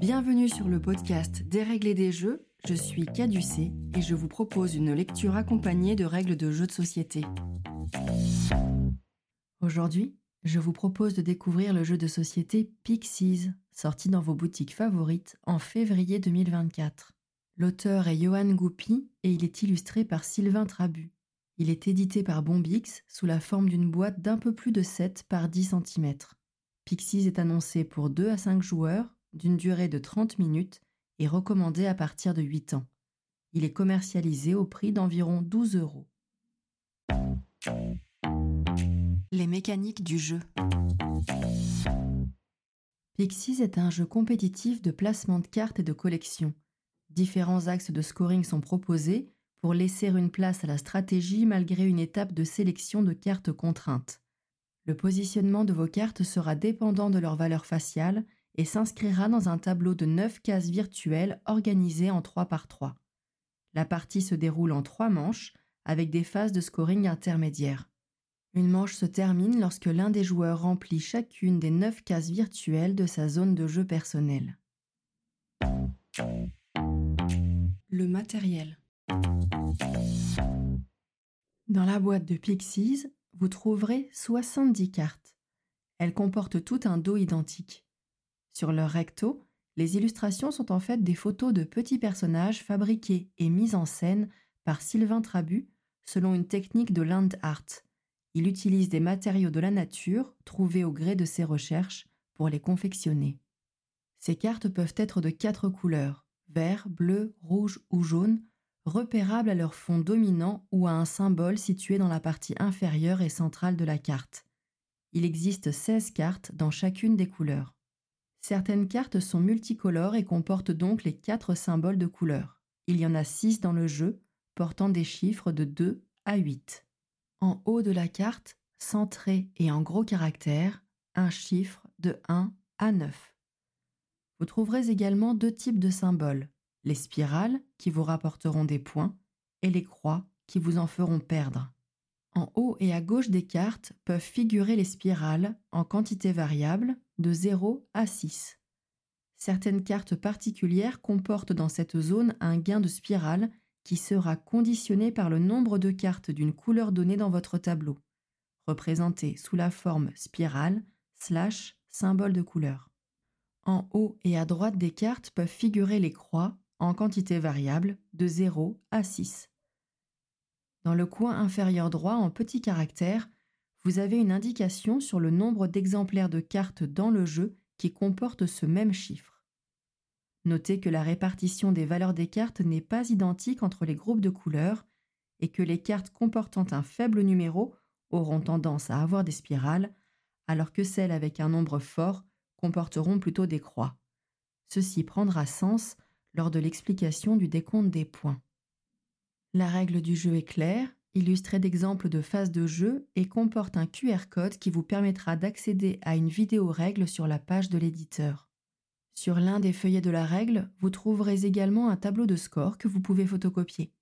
Bienvenue sur le podcast Dérégler des jeux, je suis Caducé et je vous propose une lecture accompagnée de règles de jeux de société. Aujourd'hui, je vous propose de découvrir le jeu de société Pixies, sorti dans vos boutiques favorites en février 2024. L'auteur est Johan Goupy et il est illustré par Sylvain Trabu. Il est édité par Bombix sous la forme d'une boîte d'un peu plus de 7 par 10 cm. Pixies est annoncé pour 2 à 5 joueurs d'une durée de 30 minutes et recommandé à partir de 8 ans. Il est commercialisé au prix d'environ 12 euros. Les mécaniques du jeu. Pixies est un jeu compétitif de placement de cartes et de collection. Différents axes de scoring sont proposés pour laisser une place à la stratégie malgré une étape de sélection de cartes contraintes. Le positionnement de vos cartes sera dépendant de leur valeur faciale et s'inscrira dans un tableau de 9 cases virtuelles organisées en 3 par 3. La partie se déroule en 3 manches avec des phases de scoring intermédiaires. Une manche se termine lorsque l'un des joueurs remplit chacune des 9 cases virtuelles de sa zone de jeu personnelle. Le matériel. Dans la boîte de Pixies, vous trouverez 70 cartes. Elles comportent tout un dos identique. Sur leur recto, les illustrations sont en fait des photos de petits personnages fabriqués et mis en scène par Sylvain Trabu selon une technique de land art. Il utilise des matériaux de la nature trouvés au gré de ses recherches pour les confectionner. Ces cartes peuvent être de quatre couleurs vert, bleu, rouge ou jaune, repérables à leur fond dominant ou à un symbole situé dans la partie inférieure et centrale de la carte. Il existe 16 cartes dans chacune des couleurs. Certaines cartes sont multicolores et comportent donc les quatre symboles de couleur. Il y en a six dans le jeu, portant des chiffres de 2 à 8. En haut de la carte, centré et en gros caractères, un chiffre de 1 à 9. Vous trouverez également deux types de symboles, les spirales qui vous rapporteront des points et les croix qui vous en feront perdre. En haut et à gauche des cartes peuvent figurer les spirales en quantité variable de 0 à 6. Certaines cartes particulières comportent dans cette zone un gain de spirale qui sera conditionné par le nombre de cartes d'une couleur donnée dans votre tableau, représenté sous la forme spirale slash symbole de couleur. En haut et à droite des cartes peuvent figurer les croix en quantité variable de 0 à 6. Dans le coin inférieur droit, en petits caractères, vous avez une indication sur le nombre d'exemplaires de cartes dans le jeu qui comporte ce même chiffre. Notez que la répartition des valeurs des cartes n'est pas identique entre les groupes de couleurs et que les cartes comportant un faible numéro auront tendance à avoir des spirales, alors que celles avec un nombre fort comporteront plutôt des croix. Ceci prendra sens lors de l'explication du décompte des points. La règle du jeu est claire, illustrée d'exemples de phases de jeu et comporte un QR code qui vous permettra d'accéder à une vidéo règle sur la page de l'éditeur. Sur l'un des feuillets de la règle, vous trouverez également un tableau de score que vous pouvez photocopier.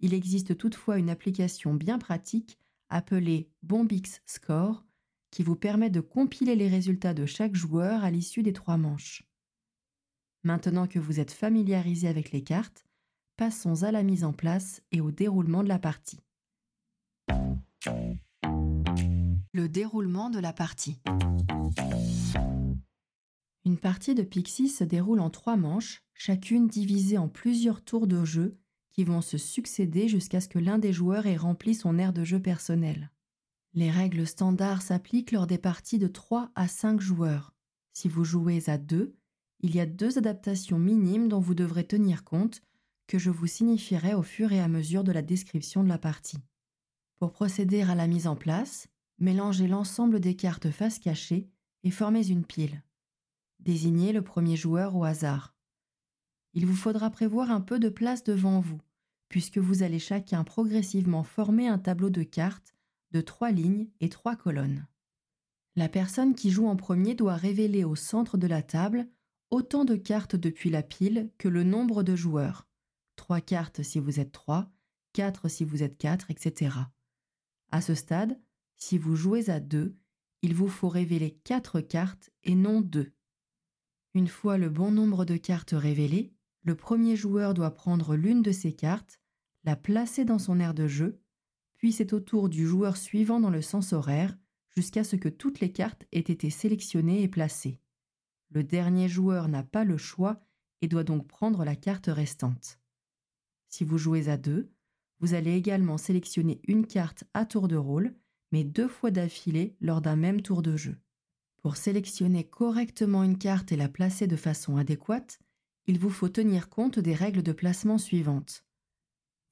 Il existe toutefois une application bien pratique appelée Bombix Score qui vous permet de compiler les résultats de chaque joueur à l'issue des trois manches. Maintenant que vous êtes familiarisé avec les cartes, passons à la mise en place et au déroulement de la partie. Le déroulement de la partie. Une partie de Pixie se déroule en trois manches, chacune divisée en plusieurs tours de jeu qui vont se succéder jusqu'à ce que l'un des joueurs ait rempli son aire de jeu personnel. Les règles standards s'appliquent lors des parties de 3 à 5 joueurs. Si vous jouez à 2, il y a deux adaptations minimes dont vous devrez tenir compte que je vous signifierai au fur et à mesure de la description de la partie. Pour procéder à la mise en place, mélangez l'ensemble des cartes face cachée et formez une pile. Désignez le premier joueur au hasard. Il vous faudra prévoir un peu de place devant vous, puisque vous allez chacun progressivement former un tableau de cartes de trois lignes et trois colonnes. La personne qui joue en premier doit révéler au centre de la table autant de cartes depuis la pile que le nombre de joueurs. 3 cartes si vous êtes 3, 4 si vous êtes 4, etc. À ce stade, si vous jouez à 2, il vous faut révéler 4 cartes et non 2. Une fois le bon nombre de cartes révélées, le premier joueur doit prendre l'une de ces cartes, la placer dans son aire de jeu, puis c'est au tour du joueur suivant dans le sens horaire, jusqu'à ce que toutes les cartes aient été sélectionnées et placées. Le dernier joueur n'a pas le choix et doit donc prendre la carte restante. Si vous jouez à deux, vous allez également sélectionner une carte à tour de rôle, mais deux fois d'affilée lors d'un même tour de jeu. Pour sélectionner correctement une carte et la placer de façon adéquate, il vous faut tenir compte des règles de placement suivantes.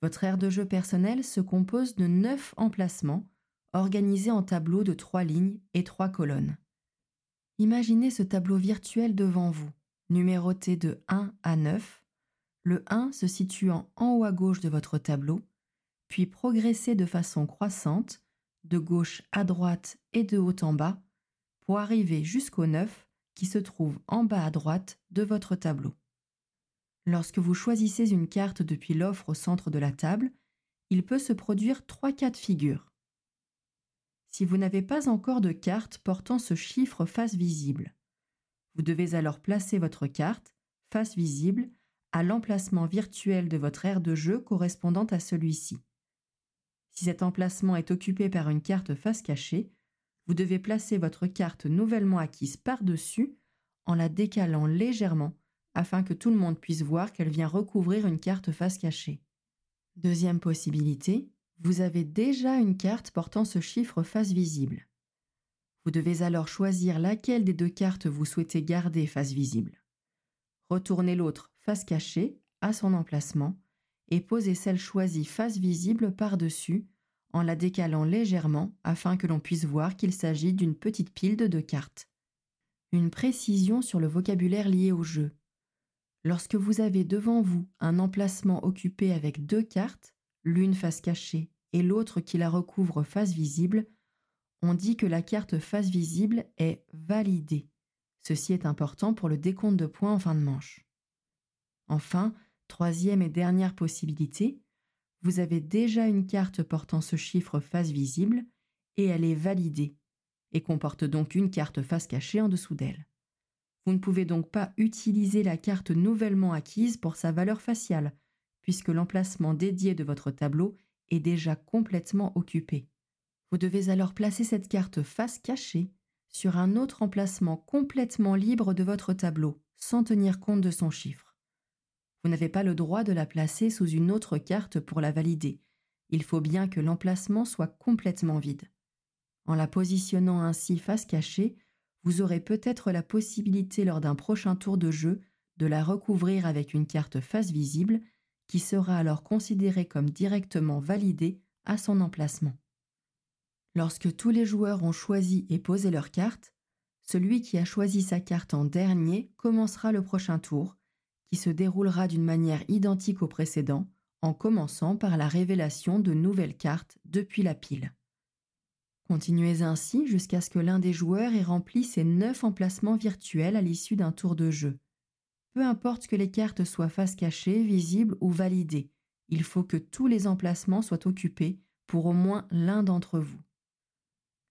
Votre aire de jeu personnel se compose de neuf emplacements organisés en tableaux de trois lignes et trois colonnes. Imaginez ce tableau virtuel devant vous, numéroté de 1 à 9, le 1 se situant en haut à gauche de votre tableau, puis progressez de façon croissante, de gauche à droite et de haut en bas, pour arriver jusqu'au 9 qui se trouve en bas à droite de votre tableau. Lorsque vous choisissez une carte depuis l'offre au centre de la table, il peut se produire trois cas de figure. Si vous n'avez pas encore de carte portant ce chiffre face visible, vous devez alors placer votre carte, face visible, à l'emplacement virtuel de votre aire de jeu correspondant à celui-ci. Si cet emplacement est occupé par une carte face cachée, vous devez placer votre carte nouvellement acquise par-dessus en la décalant légèrement afin que tout le monde puisse voir qu'elle vient recouvrir une carte face cachée. Deuxième possibilité, vous avez déjà une carte portant ce chiffre face visible. Vous devez alors choisir laquelle des deux cartes vous souhaitez garder face visible. Retournez l'autre face cachée à son emplacement et posez celle choisie face visible par-dessus en la décalant légèrement afin que l'on puisse voir qu'il s'agit d'une petite pile de deux cartes. Une précision sur le vocabulaire lié au jeu. Lorsque vous avez devant vous un emplacement occupé avec deux cartes, l'une face cachée et l'autre qui la recouvre face visible, on dit que la carte face visible est validée. Ceci est important pour le décompte de points en fin de manche. Enfin, troisième et dernière possibilité, vous avez déjà une carte portant ce chiffre face visible et elle est validée et comporte donc une carte face cachée en dessous d'elle. Vous ne pouvez donc pas utiliser la carte nouvellement acquise pour sa valeur faciale, puisque l'emplacement dédié de votre tableau est déjà complètement occupé. Vous devez alors placer cette carte face cachée sur un autre emplacement complètement libre de votre tableau, sans tenir compte de son chiffre. Vous n'avez pas le droit de la placer sous une autre carte pour la valider. Il faut bien que l'emplacement soit complètement vide. En la positionnant ainsi face cachée, vous aurez peut-être la possibilité lors d'un prochain tour de jeu de la recouvrir avec une carte face visible qui sera alors considérée comme directement validée à son emplacement. Lorsque tous les joueurs ont choisi et posé leur carte, celui qui a choisi sa carte en dernier commencera le prochain tour, qui se déroulera d'une manière identique au précédent, en commençant par la révélation de nouvelles cartes depuis la pile. Continuez ainsi jusqu'à ce que l'un des joueurs ait rempli ses neuf emplacements virtuels à l'issue d'un tour de jeu. Peu importe que les cartes soient face cachée, visibles ou validées, il faut que tous les emplacements soient occupés pour au moins l'un d'entre vous.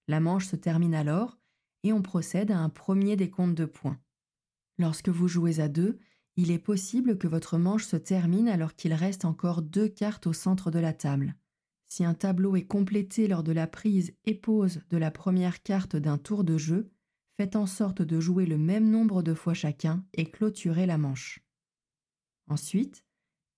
La manche se termine alors et on procède à un premier décompte de points. Lorsque vous jouez à deux, il est possible que votre manche se termine alors qu'il reste encore deux cartes au centre de la table. Si un tableau est complété lors de la prise et pose de la première carte d'un tour de jeu, faites en sorte de jouer le même nombre de fois chacun et clôturez la manche. Ensuite,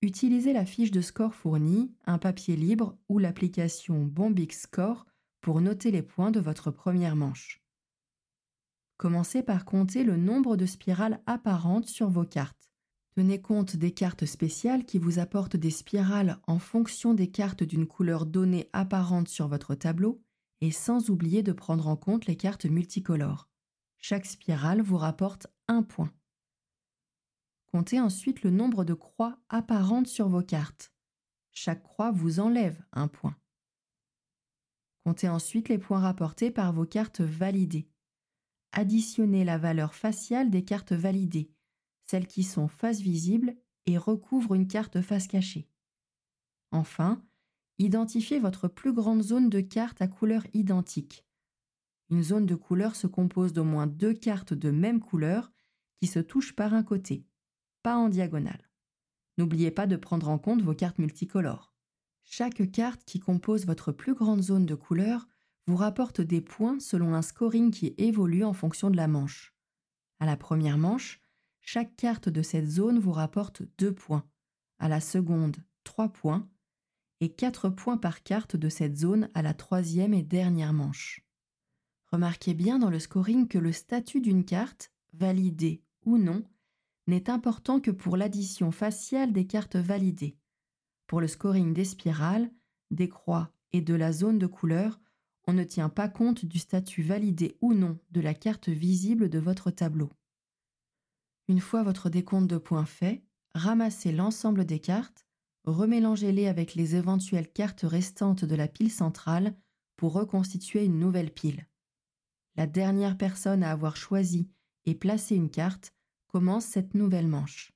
utilisez la fiche de score fournie, un papier libre ou l'application Bombix Score pour noter les points de votre première manche. Commencez par compter le nombre de spirales apparentes sur vos cartes. Tenez compte des cartes spéciales qui vous apportent des spirales en fonction des cartes d'une couleur donnée apparente sur votre tableau et sans oublier de prendre en compte les cartes multicolores. Chaque spirale vous rapporte un point. Comptez ensuite le nombre de croix apparentes sur vos cartes. Chaque croix vous enlève un point. Comptez ensuite les points rapportés par vos cartes validées. Additionnez la valeur faciale des cartes validées celles qui sont face visible et recouvrent une carte face cachée. Enfin, identifiez votre plus grande zone de cartes à couleur identique. Une zone de couleur se compose d'au moins deux cartes de même couleur qui se touchent par un côté, pas en diagonale. N'oubliez pas de prendre en compte vos cartes multicolores. Chaque carte qui compose votre plus grande zone de couleur vous rapporte des points selon un scoring qui évolue en fonction de la manche. À la première manche, chaque carte de cette zone vous rapporte 2 points, à la seconde 3 points et 4 points par carte de cette zone à la troisième et dernière manche. Remarquez bien dans le scoring que le statut d'une carte, validée ou non, n'est important que pour l'addition faciale des cartes validées. Pour le scoring des spirales, des croix et de la zone de couleur, on ne tient pas compte du statut validé ou non de la carte visible de votre tableau. Une fois votre décompte de points fait, ramassez l'ensemble des cartes, remélangez-les avec les éventuelles cartes restantes de la pile centrale pour reconstituer une nouvelle pile. La dernière personne à avoir choisi et placé une carte commence cette nouvelle manche.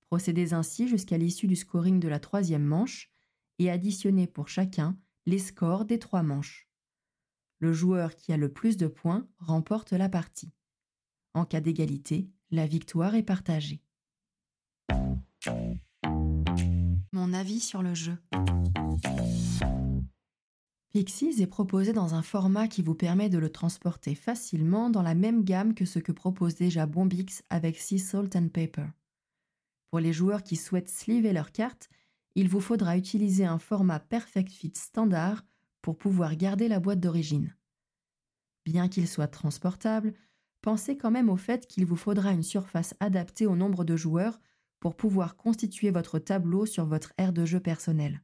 Procédez ainsi jusqu'à l'issue du scoring de la troisième manche et additionnez pour chacun les scores des trois manches. Le joueur qui a le plus de points remporte la partie. En cas d'égalité, la victoire est partagée. Mon avis sur le jeu. Pixies est proposé dans un format qui vous permet de le transporter facilement dans la même gamme que ce que propose déjà Bombix avec Sea Salt and Paper. Pour les joueurs qui souhaitent sliver leurs cartes, il vous faudra utiliser un format Perfect Fit standard pour pouvoir garder la boîte d'origine. Bien qu'il soit transportable, pensez quand même au fait qu'il vous faudra une surface adaptée au nombre de joueurs pour pouvoir constituer votre tableau sur votre aire de jeu personnel.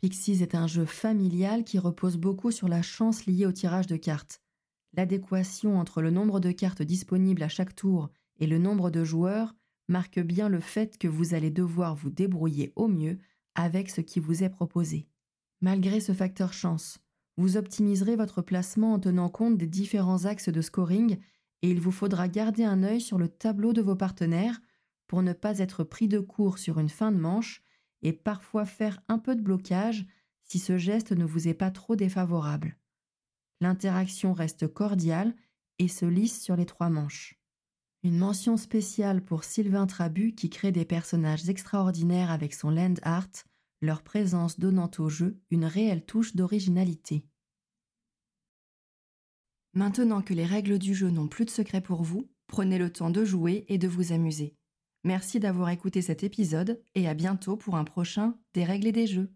Pixies est un jeu familial qui repose beaucoup sur la chance liée au tirage de cartes. L'adéquation entre le nombre de cartes disponibles à chaque tour et le nombre de joueurs marque bien le fait que vous allez devoir vous débrouiller au mieux avec ce qui vous est proposé. Malgré ce facteur chance, vous optimiserez votre placement en tenant compte des différents axes de scoring et il vous faudra garder un œil sur le tableau de vos partenaires pour ne pas être pris de court sur une fin de manche et parfois faire un peu de blocage si ce geste ne vous est pas trop défavorable. L'interaction reste cordiale et se lisse sur les trois manches. Une mention spéciale pour Sylvain Trabu qui crée des personnages extraordinaires avec son land art, leur présence donnant au jeu une réelle touche d'originalité. Maintenant que les règles du jeu n'ont plus de secret pour vous, prenez le temps de jouer et de vous amuser. Merci d'avoir écouté cet épisode et à bientôt pour un prochain Des règles et des jeux.